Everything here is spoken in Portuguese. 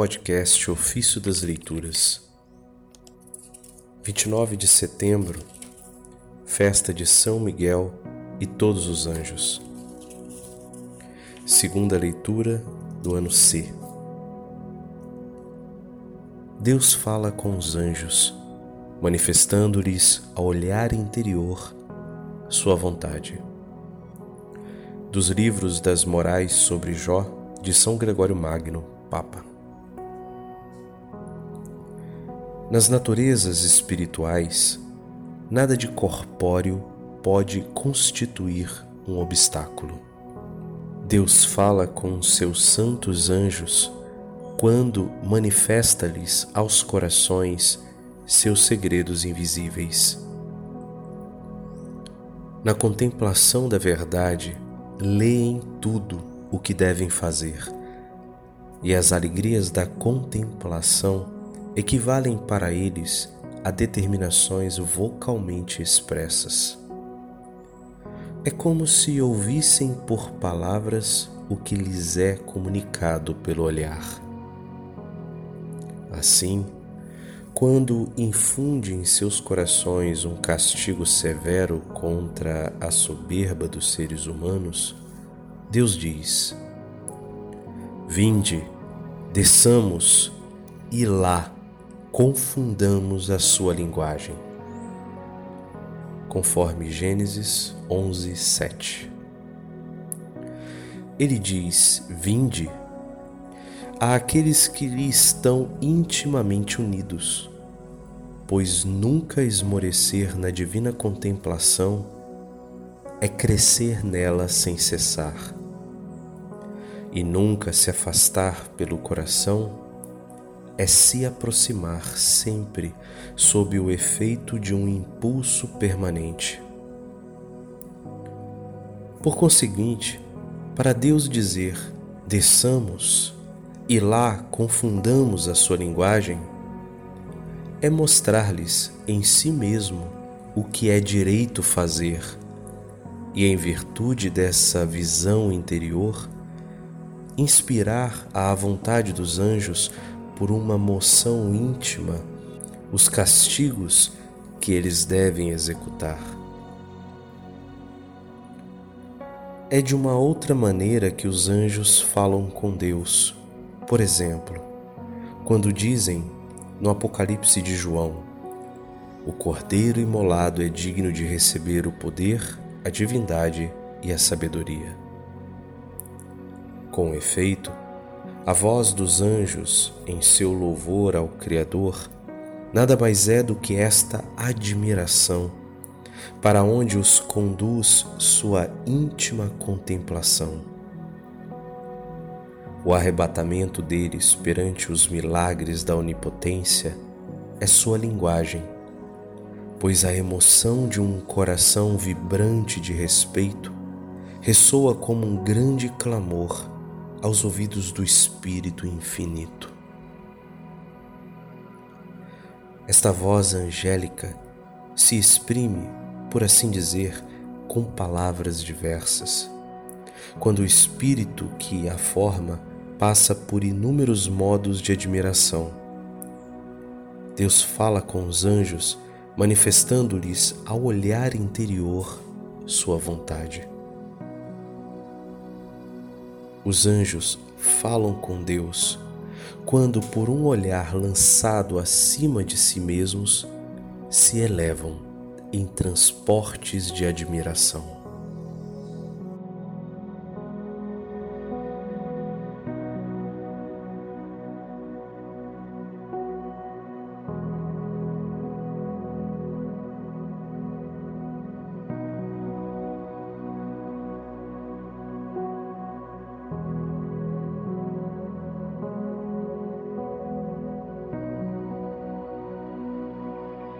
podcast Ofício das Leituras. 29 de setembro, festa de São Miguel e todos os anjos. Segunda leitura do ano C. Deus fala com os anjos, manifestando-lhes ao olhar interior sua vontade. Dos livros das Morais sobre Jó, de São Gregório Magno, Papa. Nas naturezas espirituais, nada de corpóreo pode constituir um obstáculo. Deus fala com seus santos anjos quando manifesta-lhes aos corações seus segredos invisíveis. Na contemplação da verdade, leem tudo o que devem fazer, e as alegrias da contemplação equivalem para eles a determinações vocalmente expressas. É como se ouvissem por palavras o que lhes é comunicado pelo olhar. Assim, quando infunde em seus corações um castigo severo contra a soberba dos seres humanos, Deus diz: Vinde, desçamos e lá confundamos a sua linguagem. Conforme Gênesis 11, 7. Ele diz: Vinde àqueles que lhe estão intimamente unidos, pois nunca esmorecer na divina contemplação é crescer nela sem cessar, e nunca se afastar pelo coração é se aproximar sempre sob o efeito de um impulso permanente. Por conseguinte, para Deus dizer desçamos e lá confundamos a sua linguagem, é mostrar-lhes em si mesmo o que é direito fazer, e em virtude dessa visão interior, inspirar à vontade dos anjos por uma moção íntima os castigos que eles devem executar. É de uma outra maneira que os anjos falam com Deus. Por exemplo, quando dizem no Apocalipse de João: O cordeiro imolado é digno de receber o poder, a divindade e a sabedoria. Com efeito, a voz dos anjos em seu louvor ao Criador nada mais é do que esta admiração, para onde os conduz sua íntima contemplação. O arrebatamento deles perante os milagres da onipotência é sua linguagem, pois a emoção de um coração vibrante de respeito ressoa como um grande clamor aos ouvidos do Espírito Infinito. Esta voz angélica se exprime, por assim dizer, com palavras diversas. Quando o Espírito que a forma passa por inúmeros modos de admiração, Deus fala com os anjos, manifestando-lhes ao olhar interior sua vontade. Os anjos falam com Deus quando, por um olhar lançado acima de si mesmos, se elevam em transportes de admiração.